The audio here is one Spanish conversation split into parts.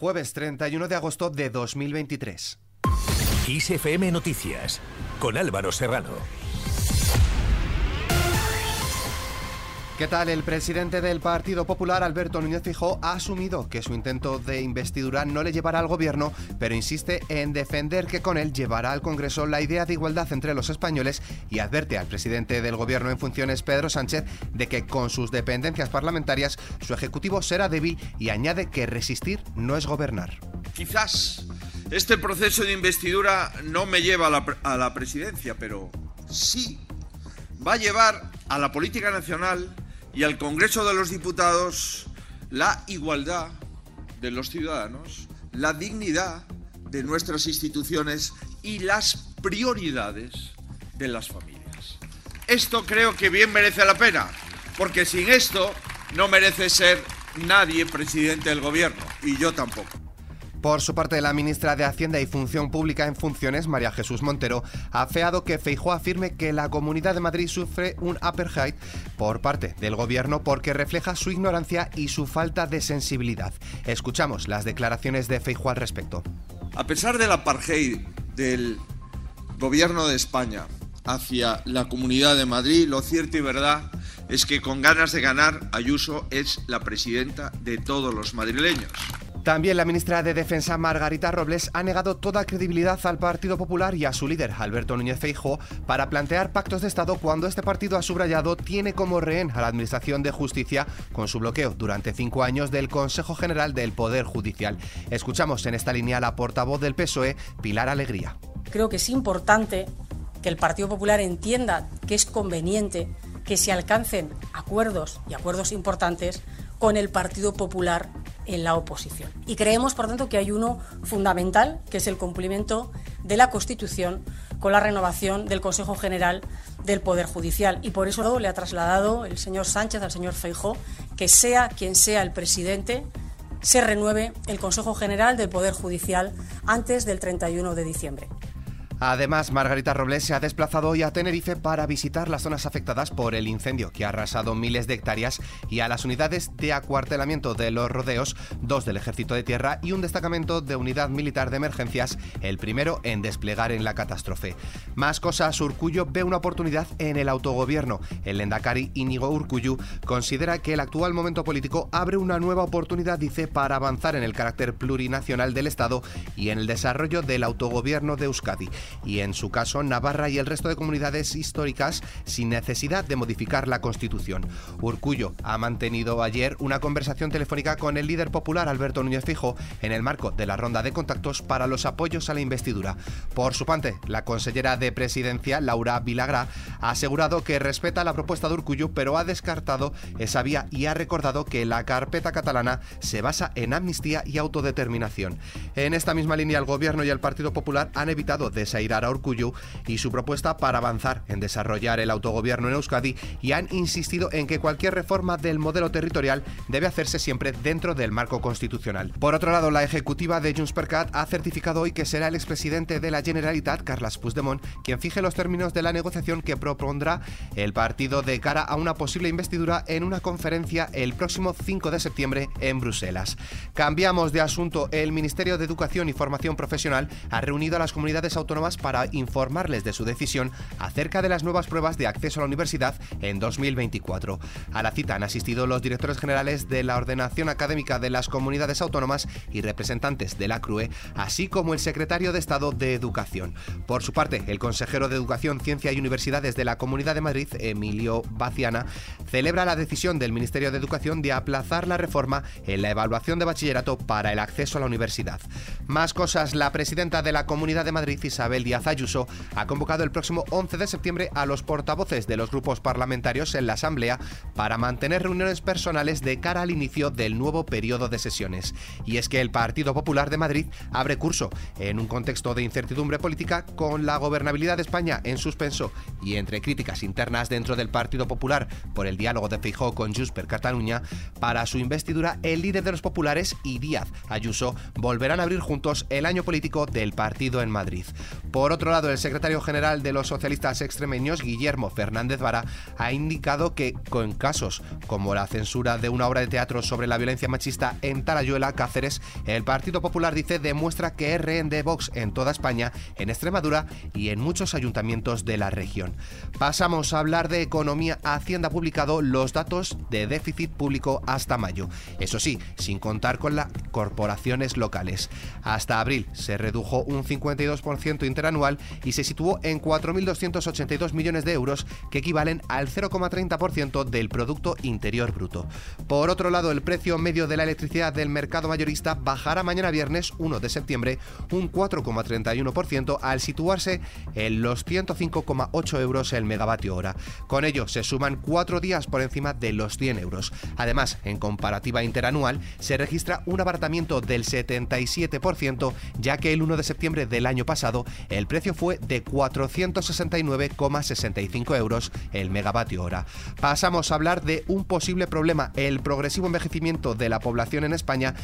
Jueves 31 de agosto de 2023. ISFM Noticias con Álvaro Serrano. ¿Qué tal? El presidente del Partido Popular, Alberto Núñez Fijó, ha asumido que su intento de investidura no le llevará al gobierno, pero insiste en defender que con él llevará al Congreso la idea de igualdad entre los españoles y advierte al presidente del gobierno en funciones, Pedro Sánchez, de que con sus dependencias parlamentarias su ejecutivo será débil y añade que resistir no es gobernar. Quizás este proceso de investidura no me lleva a la, a la presidencia, pero sí va a llevar a la política nacional y al Congreso de los Diputados la igualdad de los ciudadanos, la dignidad de nuestras instituciones y las prioridades de las familias. Esto creo que bien merece la pena, porque sin esto no merece ser nadie presidente del gobierno, y yo tampoco. Por su parte, la ministra de Hacienda y Función Pública en funciones, María Jesús Montero, ha feado que Feijóo afirme que la Comunidad de Madrid sufre un apartheid por parte del gobierno porque refleja su ignorancia y su falta de sensibilidad. Escuchamos las declaraciones de Feijóo al respecto. A pesar del apartheid del gobierno de España hacia la Comunidad de Madrid, lo cierto y verdad es que con ganas de ganar, Ayuso es la presidenta de todos los madrileños. También la ministra de Defensa Margarita Robles ha negado toda credibilidad al Partido Popular y a su líder Alberto Núñez Feijóo para plantear pactos de Estado cuando este partido ha subrayado tiene como rehén a la Administración de Justicia con su bloqueo durante cinco años del Consejo General del Poder Judicial. Escuchamos en esta línea a la portavoz del PSOE, Pilar Alegría. Creo que es importante que el Partido Popular entienda que es conveniente que se alcancen acuerdos y acuerdos importantes con el Partido Popular en la oposición. Y creemos, por tanto, que hay uno fundamental, que es el cumplimiento de la Constitución con la renovación del Consejo General del Poder Judicial. Y por eso le ha trasladado el señor Sánchez al señor Feijó que sea quien sea el presidente, se renueve el Consejo General del Poder Judicial antes del 31 de diciembre. Además, Margarita Robles se ha desplazado hoy a Tenerife para visitar las zonas afectadas por el incendio que ha arrasado miles de hectáreas y a las unidades de acuartelamiento de los rodeos, dos del Ejército de Tierra y un destacamento de Unidad Militar de Emergencias, el primero en desplegar en la catástrofe. Más cosas, Urcuyo ve una oportunidad en el autogobierno. El Lendakari Íñigo Urcuyu considera que el actual momento político abre una nueva oportunidad, dice, para avanzar en el carácter plurinacional del Estado y en el desarrollo del autogobierno de Euskadi y en su caso Navarra y el resto de comunidades históricas sin necesidad de modificar la Constitución. Urcullo ha mantenido ayer una conversación telefónica con el líder popular Alberto Núñez Fijo en el marco de la ronda de contactos para los apoyos a la investidura. Por su parte, la consellera de Presidencia, Laura Vilagra, ha asegurado que respeta la propuesta de Urcullo, pero ha descartado esa vía y ha recordado que la carpeta catalana se basa en amnistía y autodeterminación. En esta misma línea, el Gobierno y el Partido Popular han evitado desayunar a Urcuyu y su propuesta para avanzar en desarrollar el autogobierno en Euskadi y han insistido en que cualquier reforma del modelo territorial debe hacerse siempre dentro del marco constitucional. Por otro lado, la ejecutiva de Junts per Cat ha certificado hoy que será el expresidente de la Generalitat, Carles Puigdemont, quien fije los términos de la negociación que propondrá el partido de cara a una posible investidura en una conferencia el próximo 5 de septiembre en Bruselas. Cambiamos de asunto. El Ministerio de Educación y Formación Profesional ha reunido a las comunidades autónomas para informarles de su decisión acerca de las nuevas pruebas de acceso a la universidad en 2024. A la cita han asistido los directores generales de la Ordenación Académica de las Comunidades Autónomas y representantes de la CRUE, así como el secretario de Estado de Educación. Por su parte, el consejero de Educación, Ciencia y Universidades de la Comunidad de Madrid, Emilio Baciana, celebra la decisión del Ministerio de Educación de aplazar la reforma en la evaluación de bachillerato para el acceso a la universidad. Más cosas, la presidenta de la Comunidad de Madrid, Isabel Díaz Ayuso ha convocado el próximo 11 de septiembre a los portavoces de los grupos parlamentarios en la Asamblea para mantener reuniones personales de cara al inicio del nuevo periodo de sesiones. Y es que el Partido Popular de Madrid abre curso en un contexto de incertidumbre política con la gobernabilidad de España en suspenso y entre críticas internas dentro del Partido Popular por el diálogo de Feijóo con Junts Cataluña, para su investidura el líder de los populares y Díaz Ayuso volverán a abrir juntos el año político del partido en Madrid. Por otro lado, el secretario general de los socialistas extremeños, Guillermo Fernández Vara, ha indicado que con casos como la censura de una obra de teatro sobre la violencia machista en Talayuela, Cáceres, el Partido Popular dice demuestra que es de Vox en toda España, en Extremadura y en muchos ayuntamientos de la región. Pasamos a hablar de economía. Hacienda ha publicado los datos de déficit público hasta mayo. Eso sí, sin contar con las corporaciones locales. Hasta abril se redujo un 52% interanual y se situó en 4.282 millones de euros, que equivalen al 0,30% del Producto Interior Bruto. Por otro lado, el precio medio de la electricidad del mercado mayorista bajará mañana viernes 1 de septiembre un 4,31% al situarse en los 105,8 euros el megavatio hora. Con ello se suman cuatro días por encima de los 100 euros. Además, en comparativa interanual, se registra un del 77%, ya que el 1 de septiembre del año pasado el precio fue de 469,65 euros el megavatio hora. Pasamos a hablar de un posible problema. El progresivo envejecimiento de la población en España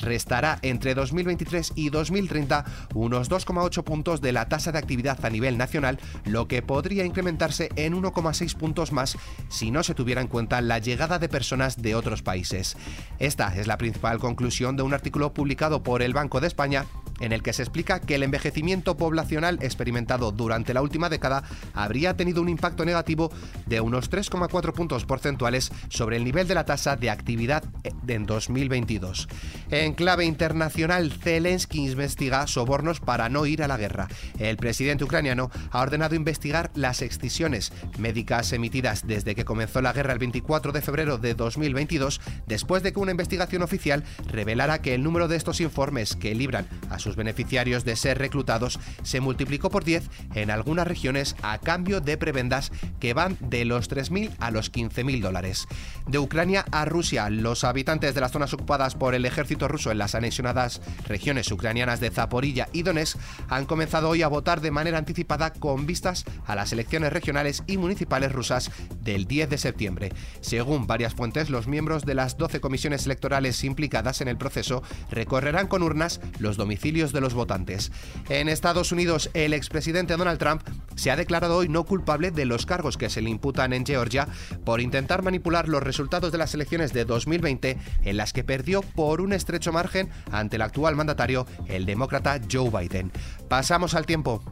restará entre 2023 y 2030 unos 2,8 puntos de la tasa de actividad a nivel nacional, lo que podría incrementarse en 1,6 puntos más si no se tuviera en cuenta la llegada de personas de otros países. Esta es la principal conclusión de un artículo publicado por el Banco de España en el que se explica que el envejecimiento poblacional experimentado durante la última década habría tenido un impacto negativo de unos 3,4 puntos porcentuales sobre el nivel de la tasa de actividad en 2022. En clave internacional, Zelensky investiga sobornos para no ir a la guerra. El presidente ucraniano ha ordenado investigar las excisiones médicas emitidas desde que comenzó la guerra el 24 de febrero de 2022, después de que una investigación oficial revelara que el número de estos informes que libran a sus beneficiarios de ser reclutados se multiplicó por 10 en algunas regiones a cambio de prebendas que van de los 3.000 a los 15.000 dólares. De Ucrania a Rusia, los habitantes de las zonas ocupadas por el ejército ruso en las anexionadas regiones ucranianas de Zaporilla y Donetsk han comenzado hoy a votar de manera anticipada con vistas a las elecciones regionales y municipales rusas del 10 de septiembre. Según varias fuentes, los miembros de las 12 comisiones electorales implicadas en el proceso recorrerán con urnas los domicilios de los votantes. En Estados Unidos, el expresidente Donald Trump se ha declarado hoy no culpable de los cargos que se le imputan en Georgia por intentar manipular los resultados de las elecciones de 2020 en las que perdió por un estrecho margen ante el actual mandatario, el demócrata Joe Biden. Pasamos al tiempo.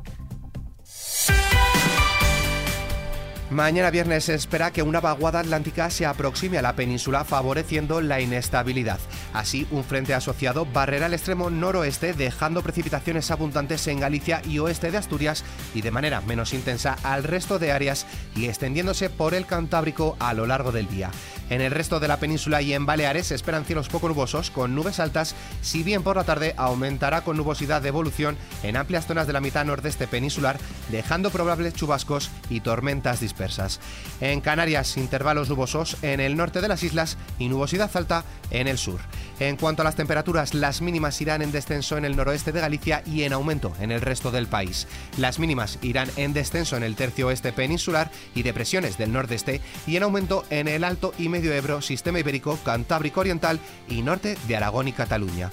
Mañana viernes se espera que una vaguada atlántica se aproxime a la península favoreciendo la inestabilidad. Así, un frente asociado barrerá el extremo noroeste dejando precipitaciones abundantes en Galicia y oeste de Asturias y de manera menos intensa al resto de áreas y extendiéndose por el Cantábrico a lo largo del día. En el resto de la península y en Baleares se esperan cielos poco nubosos con nubes altas, si bien por la tarde aumentará con nubosidad de evolución en amplias zonas de la mitad nordeste peninsular, dejando probables chubascos y tormentas dispersas. En Canarias, intervalos nubosos en el norte de las islas y nubosidad alta en el sur. En cuanto a las temperaturas, las mínimas irán en descenso en el noroeste de Galicia y en aumento en el resto del país. Las mínimas irán en descenso en el tercio oeste peninsular y depresiones del nordeste y en aumento en el alto y medio Ebro, sistema ibérico, Cantábrico Oriental y norte de Aragón y Cataluña.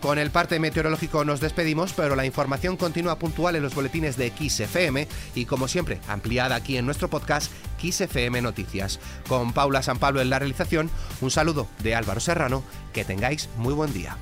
Con el parte meteorológico nos despedimos, pero la información continúa puntual en los boletines de XFM y como siempre ampliada aquí en nuestro podcast XFM Noticias. Con Paula San Pablo en la realización, un saludo de Álvaro Serrano, que tengáis muy buen día.